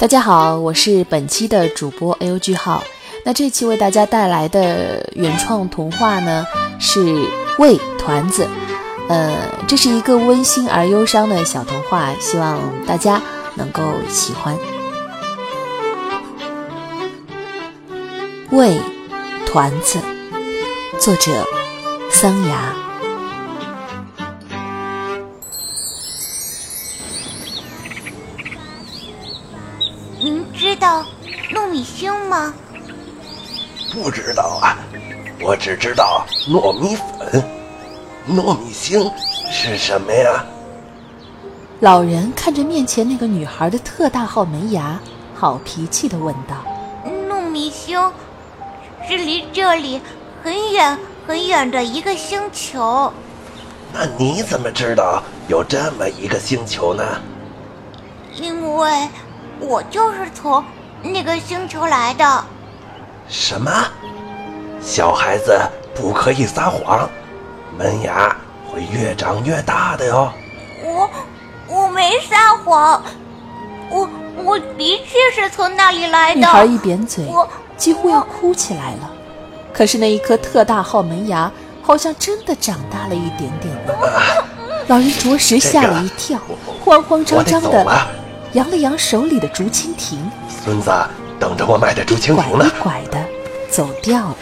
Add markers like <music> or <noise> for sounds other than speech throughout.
大家好，我是本期的主播 L G 号。那这期为大家带来的原创童话呢是《喂团子》，呃，这是一个温馨而忧伤的小童话，希望大家能够喜欢。喂团子，作者桑芽。知道糯米星吗？不知道啊，我只知道糯米粉。糯米星是什么呀？老人看着面前那个女孩的特大号门牙，好脾气的问道：“糯米星是离这里很远很远的一个星球。那你怎么知道有这么一个星球呢？因为……”我就是从那个星球来的。什么？小孩子不可以撒谎，门牙会越长越大的哟。我我没撒谎，我我的确是从那里来的。女孩一扁嘴，几乎要哭起来了。可是那一颗特大号门牙好像真的长大了一点点呢。老人着实吓了一跳，慌慌张张的。扬了扬手里的竹蜻蜓，孙子等着我买的竹蜻蜓呢。拐拐的走掉了。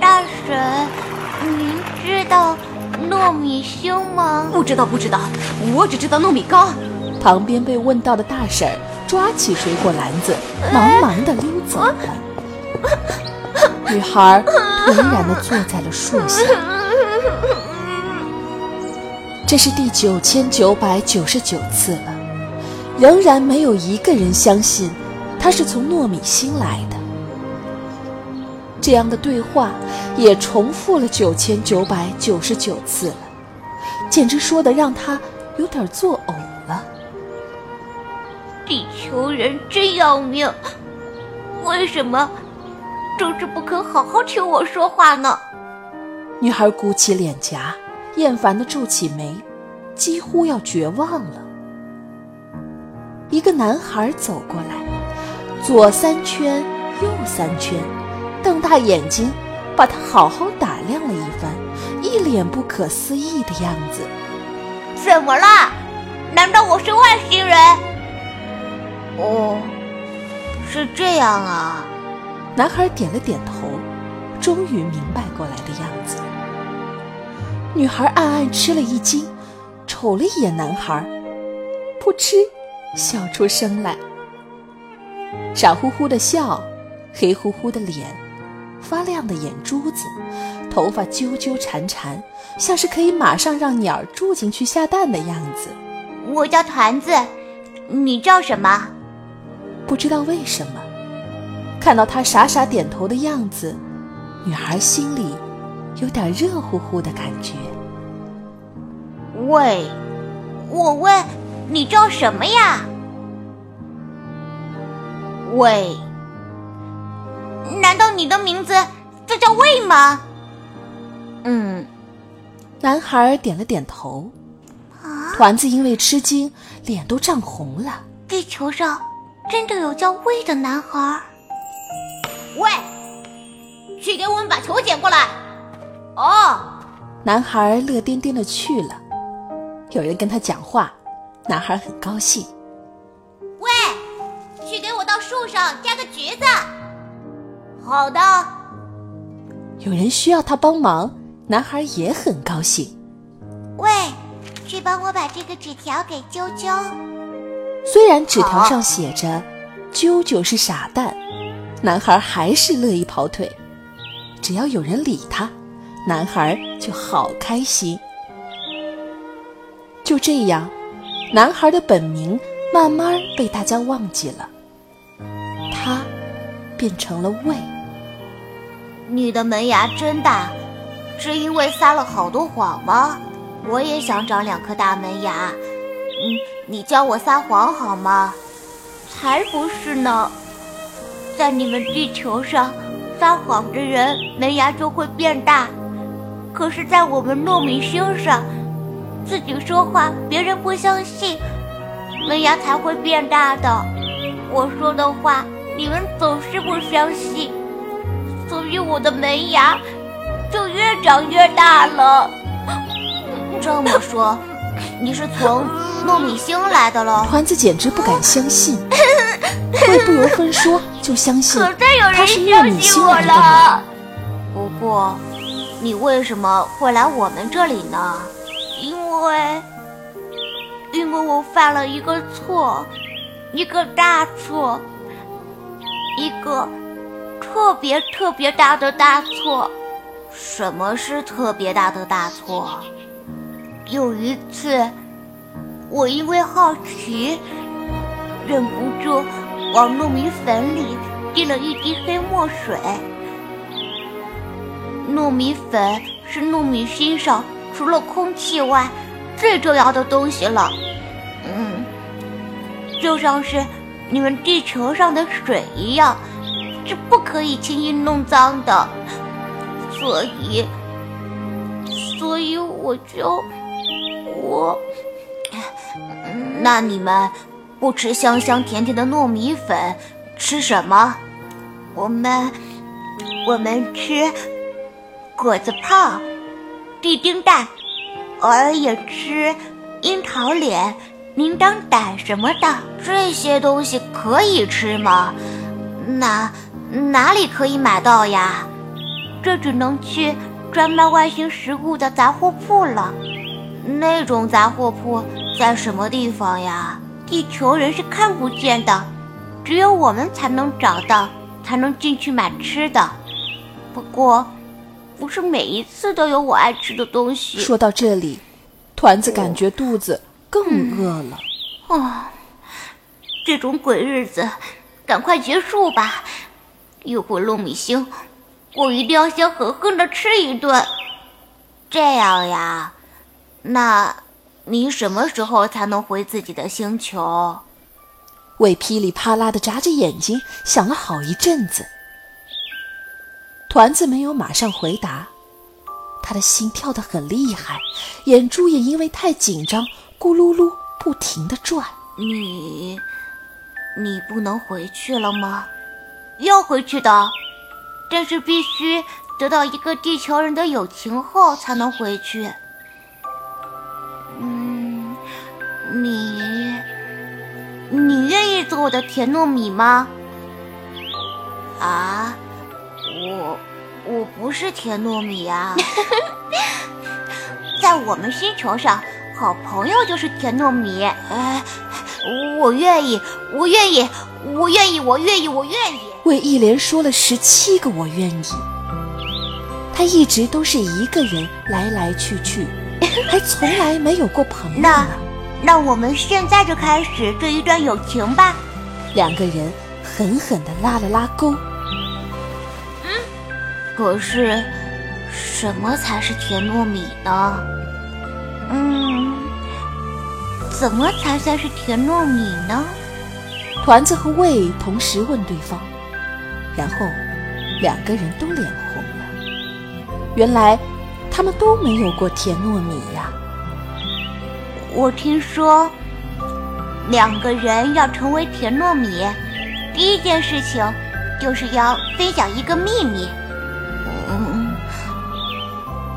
大婶，您知道糯米星吗？不知道，不知道，我只知道糯米糕。旁边被问到的大婶抓起水果篮子，忙忙的溜走了。女孩颓然的坐在了树下。这是第九千九百九十九次了，仍然没有一个人相信他是从糯米星来的。这样的对话也重复了九千九百九十九次了，简直说的让他有点作呕了。地球人真要命，为什么总是不肯好好听我说话呢？女孩鼓起脸颊。厌烦的皱起眉，几乎要绝望了。一个男孩走过来，左三圈，右三圈，瞪大眼睛，把他好好打量了一番，一脸不可思议的样子。怎么了？难道我是外星人？哦，是这样啊。男孩点了点头，终于明白过来的样子。女孩暗暗吃了一惊，瞅了一眼男孩，噗嗤，笑出声来。傻乎乎的笑，黑乎乎的脸，发亮的眼珠子，头发纠纠缠缠，像是可以马上让鸟住进去下蛋的样子。我叫团子，你叫什么？不知道为什么，看到他傻傻点头的样子，女孩心里。有点热乎乎的感觉。喂，我问你叫什么呀？喂，难道你的名字就叫魏吗？嗯，男孩点了点头。团子因为吃惊，脸都涨红了。地球上真的有叫魏的男孩？喂，去给我们把球捡过来。哦，男孩乐颠颠的去了。有人跟他讲话，男孩很高兴。喂，去给我到树上摘个橘子。好的。有人需要他帮忙，男孩也很高兴。喂，去帮我把这个纸条给啾啾。虽然纸条上写着“啾啾是傻蛋”，男孩还是乐意跑腿，只要有人理他。男孩就好开心。就这样，男孩的本名慢慢被大家忘记了，他变成了魏。你的门牙真大，是因为撒了好多谎吗？我也想长两颗大门牙。嗯，你教我撒谎好吗？才不是呢，在你们地球上，撒谎的人门牙就会变大。可是，在我们糯米星上，自己说话别人不相信，门牙才会变大的。我说的话你们总是不相信，所以我的门牙就越长越大了。这么说，你是从糯米星来的喽？<laughs> 团子简直不敢相信，会不由分说就相信他是糯米星来的。不过，你为什么会来我们这里呢？因为，因为我犯了一个错，一个大错，一个特别特别大的大错。什么是特别大的大错？有一次，我因为好奇，忍不住往糯米粉里滴了一滴黑墨水。糯米粉是糯米芯上除了空气外最重要的东西了。嗯，就像是你们地球上的水一样，是不可以轻易弄脏的。所以，所以我就我，<sniffs> 那你们不吃香香甜甜的糯米粉，吃什么？我们我们吃果子泡、地丁蛋，偶尔也吃樱桃脸、铃铛胆什么的。这些东西可以吃吗？哪哪里可以买到呀？这只能去专卖外星食物的杂货铺了。那种杂货铺在什么地方呀？地球人是看不见的，只有我们才能找到，才能进去买吃的。不过，不是每一次都有我爱吃的东西。说到这里，团子感觉肚子更饿了。啊，这种鬼日子，赶快结束吧！一会儿糯米星，我一定要先狠狠的吃一顿。这样呀，那你什么时候才能回自己的星球？魏噼里啪啦的眨着眼睛，想了好一阵子。团子没有马上回答，他的心跳得很厉害，眼珠也因为太紧张，咕噜噜不停地转。你，你不能回去了吗？要回去的，但是必须得到一个地球人的友情后才能回去。嗯，你，你愿意做我的甜糯米吗？啊，我，我不是甜糯米呀、<laughs> 在我们星球上，好朋友就是甜糯米。哎，我愿意，我愿意，我愿意，我愿意，我愿意。魏一连说了十七个“我愿意”，他一直都是一个人来来去去，还从来没有过朋友那。那我们现在就开始这一段友情吧。两个人狠狠地拉了拉钩。可是，什么才是甜糯米呢？嗯，怎么才算是甜糯米呢？团子和胃同时问对方，然后两个人都脸红了。原来他们都没有过甜糯米呀。我听说，两个人要成为甜糯米，第一件事情就是要分享一个秘密。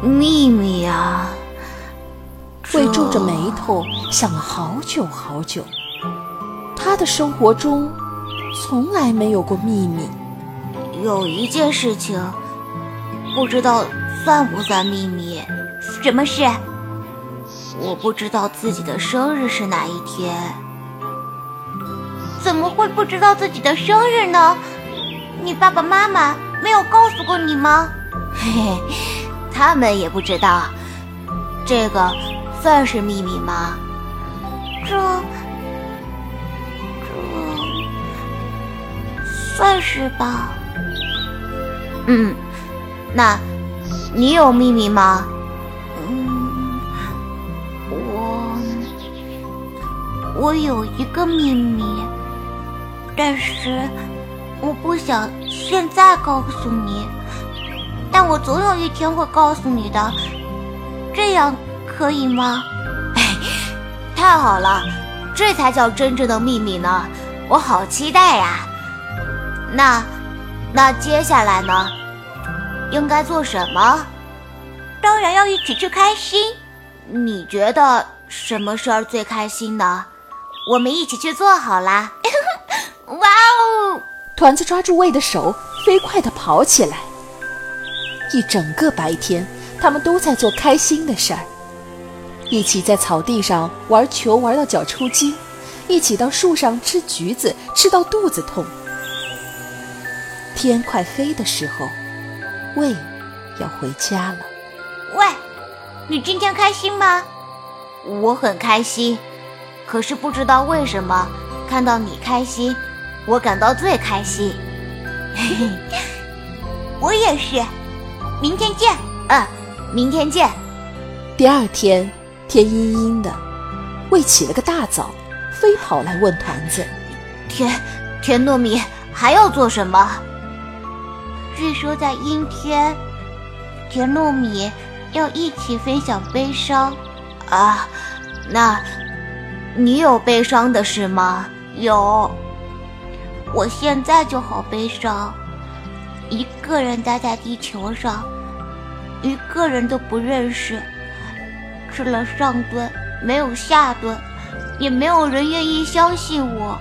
嗯，秘密啊！魏皱着眉头想了好久好久。他的生活中从来没有过秘密。有一件事情，不知道算不算秘密？什么事？我不知道自己的生日是哪一天。怎么会不知道自己的生日呢？你爸爸妈妈没有告诉过你吗？嘿嘿，他们也不知道。这个算是秘密吗？这这算是吧。嗯，那你有秘密吗？嗯，我我有一个秘密，但是我不想现在告诉你，但我总有一天会告诉你的，这样可以吗？哎太好了，这才叫真正的秘密呢！我好期待呀。那，那接下来呢？应该做什么？当然要一起去开心。你觉得什么事儿最开心呢？我们一起去做好啦！<laughs> 哇哦！团子抓住魏的手，飞快地跑起来。一整个白天，他们都在做开心的事儿：一起在草地上玩球，玩到脚抽筋；一起到树上吃橘子，吃到肚子痛。天快黑的时候，魏要回家了。喂，你今天开心吗？我很开心，可是不知道为什么，看到你开心，我感到最开心。嘿嘿，我也是。明天见，嗯，明天见。第二天天阴阴的，魏起了个大早，飞跑来问团子：“甜甜糯米还要做什么？”据说在阴天，甜糯米要一起分享悲伤。啊，那，你有悲伤的事吗？有。我现在就好悲伤。一个人待在地球上，一个人都不认识，吃了上顿没有下顿，也没有人愿意相信我。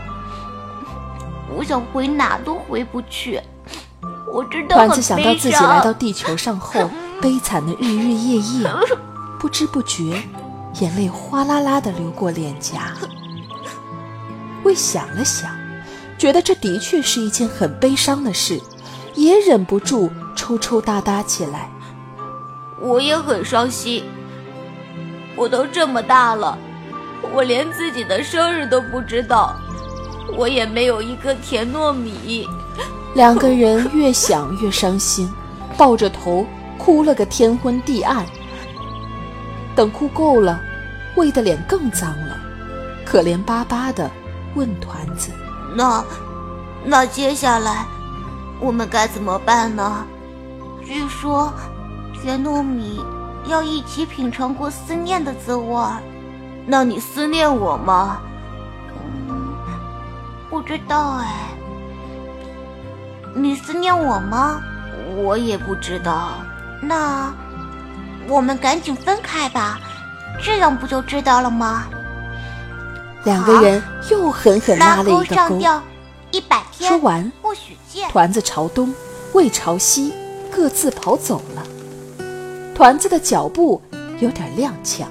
我想回哪都回不去，我真的很悲伤。想到自己来到地球上后 <laughs> 悲惨的日日夜夜，不知不觉，眼泪哗啦啦的流过脸颊。魏想了想，觉得这的确是一件很悲伤的事。也忍不住抽抽搭搭起来。我也很伤心。我都这么大了，我连自己的生日都不知道，我也没有一个甜糯米。两个人越想越伤心，抱着头哭了个天昏地暗。等哭够了，魏的脸更脏了，可怜巴巴的问团子：“那，那接下来？”我们该怎么办呢？据说，甜糯米要一起品尝过思念的滋味儿。那你思念我吗？嗯，不知道哎。你思念我吗？我也不知道。那我们赶紧分开吧，这样不就知道了吗？两个人又狠狠拉了一个勾。一百天。说完。团子朝东，魏朝西，各自跑走了。团子的脚步有点踉跄。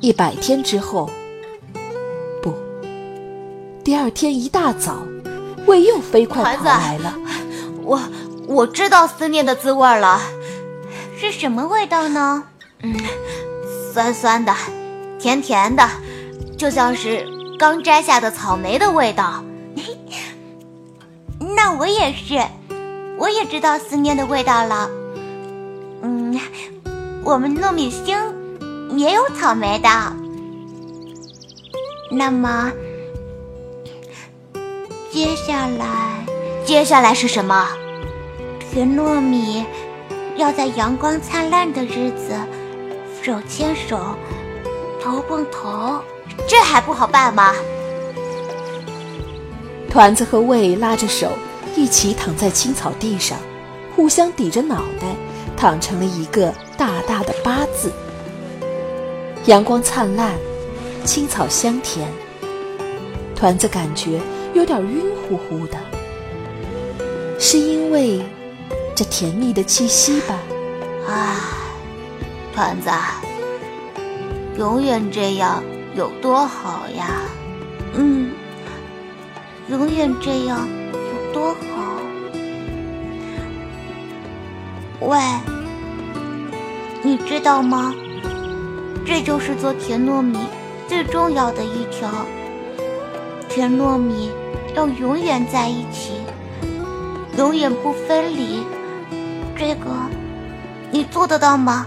一百天之后，不，第二天一大早，魏又飞快跑来了。我我知道思念的滋味了，是什么味道呢？嗯，酸酸的，甜甜的，就像是刚摘下的草莓的味道。<laughs> 那我也是，我也知道思念的味道了。嗯，我们糯米星也有草莓的。那么，接下来，接下来是什么？甜糯米要在阳光灿烂的日子手牵手，头碰头，这还不好办吗？团子和魏拉着手。一起躺在青草地上，互相抵着脑袋，躺成了一个大大的八字。阳光灿烂，青草香甜。团子感觉有点晕乎乎的，是因为这甜蜜的气息吧？唉，团子，永远这样有多好呀？嗯，永远这样有。多好！喂，你知道吗？这就是做甜糯米最重要的一条。甜糯米要永远在一起，永远不分离。这个你做得到吗？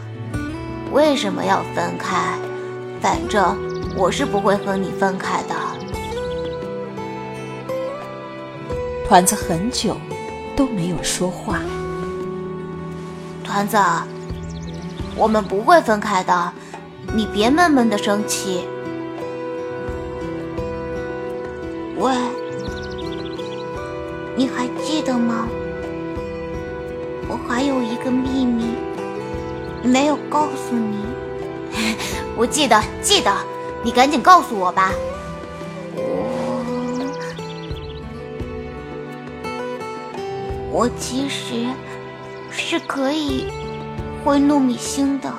为什么要分开？反正我是不会和你分开的。团子很久都没有说话。团子，我们不会分开的，你别闷闷的生气。喂，你还记得吗？我还有一个秘密没有告诉你。<laughs> 我记得，记得，你赶紧告诉我吧。我我其实是可以回糯米星的。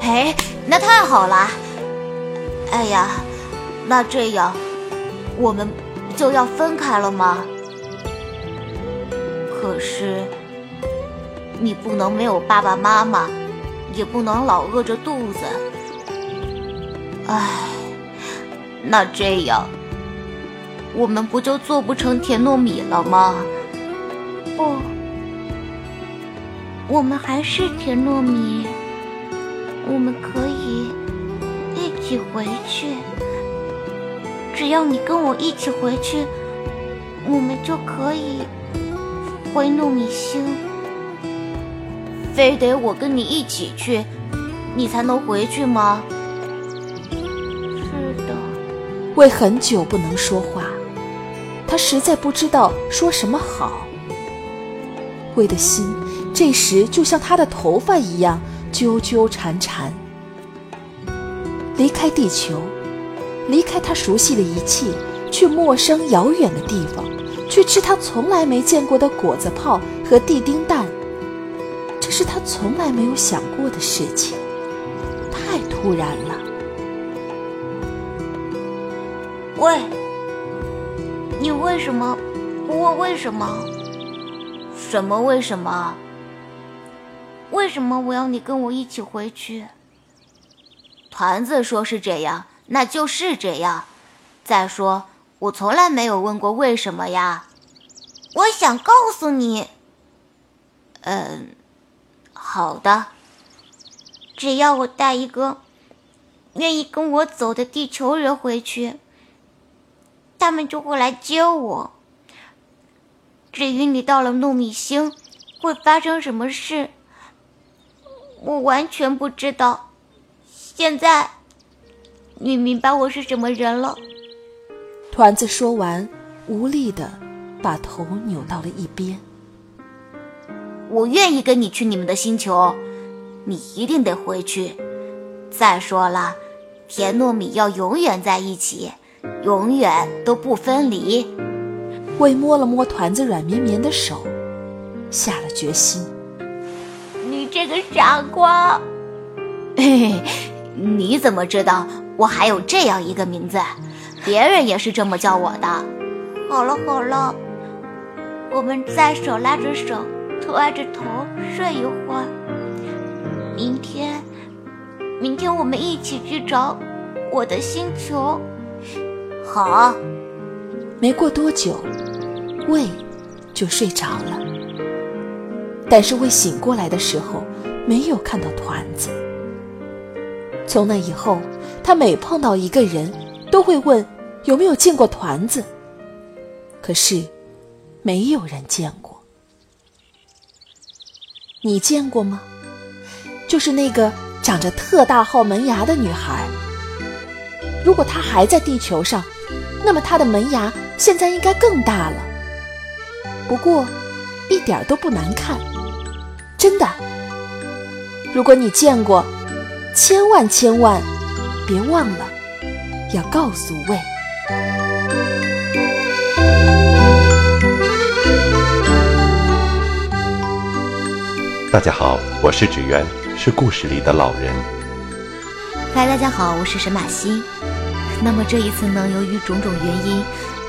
哎，那太好了！哎呀，那这样我们就要分开了吗？可是你不能没有爸爸妈妈，也不能老饿着肚子。唉，那这样我们不就做不成甜糯米了吗？不，我们还是甜糯米。我们可以一起回去，只要你跟我一起回去，我们就可以回糯米星。非得我跟你一起去，你才能回去吗？为。很久不能说话，他实在不知道说什么好。魏的心这时就像他的头发一样。纠纠缠缠，离开地球，离开他熟悉的一切，去陌生遥远的地方，去吃他从来没见过的果子泡和地丁蛋。这是他从来没有想过的事情，太突然了。喂，你为什么不问为什么？什么为什么？为什么我要你跟我一起回去？团子说是这样，那就是这样。再说，我从来没有问过为什么呀。我想告诉你，嗯，好的。只要我带一个愿意跟我走的地球人回去，他们就会来接我。至于你到了糯米星会发生什么事？我完全不知道，现在你明白我是什么人了。团子说完，无力的把头扭到了一边。我愿意跟你去你们的星球，你一定得回去。再说了，甜糯米要永远在一起，永远都不分离。魏摸了摸团子软绵绵的手，下了决心。你这个傻瓜，嘿嘿，你怎么知道我还有这样一个名字？别人也是这么叫我的。好了好了，我们再手拉着手，头挨着头睡一会儿。明天，明天我们一起去找我的星球。好。没过多久，魏就睡着了。但是未醒过来的时候，没有看到团子。从那以后，他每碰到一个人，都会问有没有见过团子。可是，没有人见过。你见过吗？就是那个长着特大号门牙的女孩。如果他还在地球上，那么他的门牙现在应该更大了。不过，一点都不难看。真的，如果你见过，千万千万别忘了要告诉魏。大家好，我是纸鸢，是故事里的老人。嗨，大家好，我是沈马西。那么这一次呢，由于种种原因，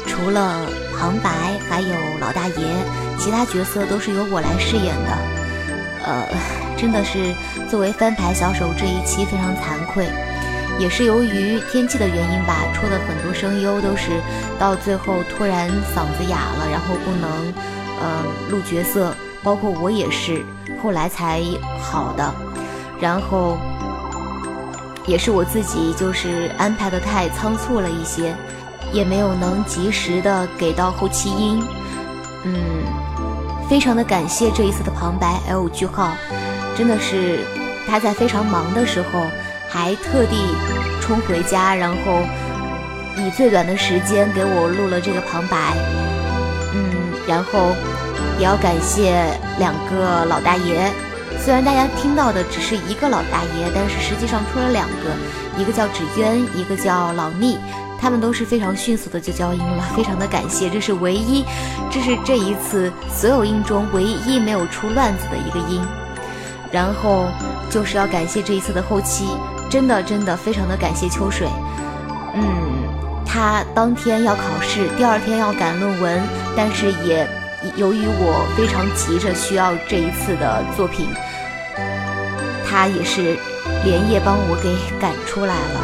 除了旁白还有老大爷，其他角色都是由我来饰演的。呃，真的是作为翻牌小手这一期非常惭愧，也是由于天气的原因吧，出的很多声优都是到最后突然嗓子哑了，然后不能呃录角色，包括我也是后来才好的，然后也是我自己就是安排的太仓促了一些，也没有能及时的给到后期音，嗯。非常的感谢这一次的旁白 L 句号，真的是他在非常忙的时候，还特地冲回家，然后以最短的时间给我录了这个旁白。嗯，然后也要感谢两个老大爷，虽然大家听到的只是一个老大爷，但是实际上出了两个，一个叫纸鸢，一个叫老逆，他们都是非常迅速的就交音了，非常的感谢，这是唯一，这是这一次所有音中唯一没有出乱子的一个音。然后就是要感谢这一次的后期，真的真的非常的感谢秋水，嗯。他当天要考试，第二天要赶论文，但是也由于我非常急着需要这一次的作品，他也是连夜帮我给赶出来了，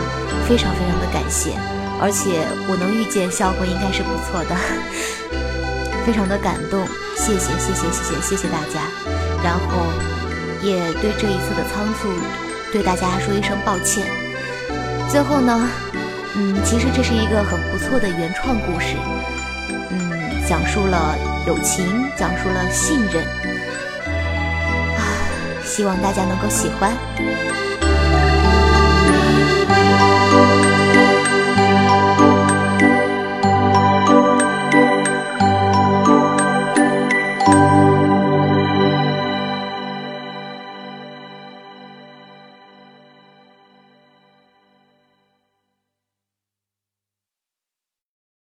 非常非常的感谢，而且我能预见效果应该是不错的，<laughs> 非常的感动，谢谢谢谢谢谢谢谢大家，然后也对这一次的仓促对大家说一声抱歉，最后呢。嗯，其实这是一个很不错的原创故事，嗯，讲述了友情，讲述了信任，希望大家能够喜欢。